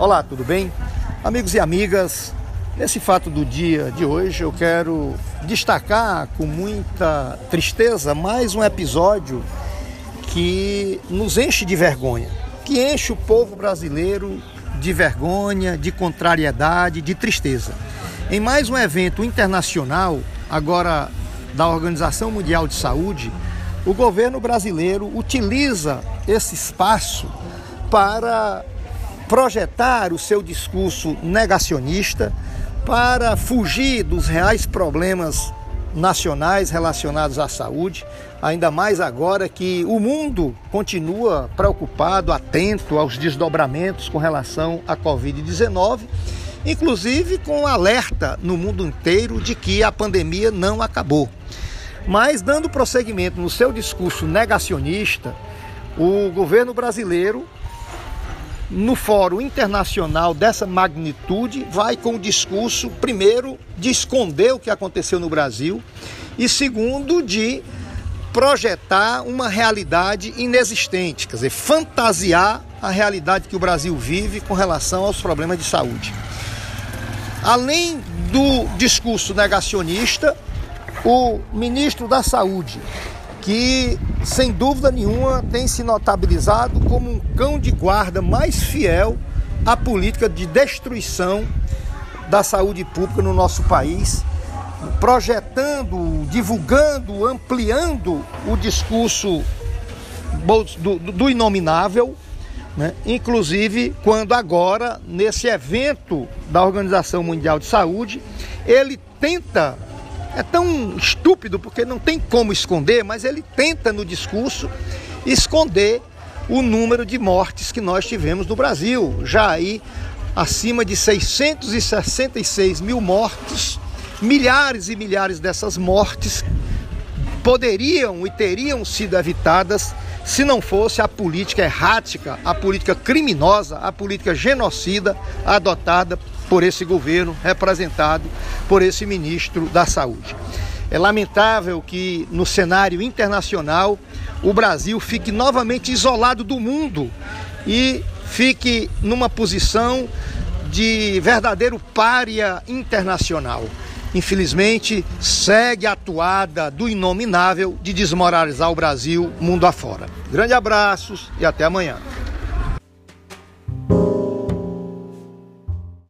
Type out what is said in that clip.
Olá, tudo bem? Amigos e amigas, nesse fato do dia de hoje eu quero destacar com muita tristeza mais um episódio que nos enche de vergonha, que enche o povo brasileiro de vergonha, de contrariedade, de tristeza. Em mais um evento internacional, agora da Organização Mundial de Saúde, o governo brasileiro utiliza esse espaço para projetar o seu discurso negacionista para fugir dos reais problemas nacionais relacionados à saúde, ainda mais agora que o mundo continua preocupado, atento aos desdobramentos com relação à Covid-19, inclusive com alerta no mundo inteiro de que a pandemia não acabou. Mas, dando prosseguimento no seu discurso negacionista, o governo brasileiro no fórum internacional dessa magnitude, vai com o discurso, primeiro, de esconder o que aconteceu no Brasil, e segundo, de projetar uma realidade inexistente, quer dizer, fantasiar a realidade que o Brasil vive com relação aos problemas de saúde. Além do discurso negacionista, o ministro da Saúde, que sem dúvida nenhuma tem se notabilizado como um cão de guarda mais fiel à política de destruição da saúde pública no nosso país, projetando, divulgando, ampliando o discurso do, do inominável, né? inclusive quando agora, nesse evento da Organização Mundial de Saúde, ele tenta é tão estúpido porque não tem como esconder, mas ele tenta no discurso esconder o número de mortes que nós tivemos no Brasil, já aí acima de 666 mil mortos, milhares e milhares dessas mortes poderiam e teriam sido evitadas se não fosse a política errática, a política criminosa, a política genocida adotada por esse governo, representado por esse ministro da Saúde. É lamentável que no cenário internacional o Brasil fique novamente isolado do mundo e fique numa posição de verdadeiro pária internacional. Infelizmente, segue a atuada do inominável de desmoralizar o Brasil mundo afora. Grande abraços e até amanhã.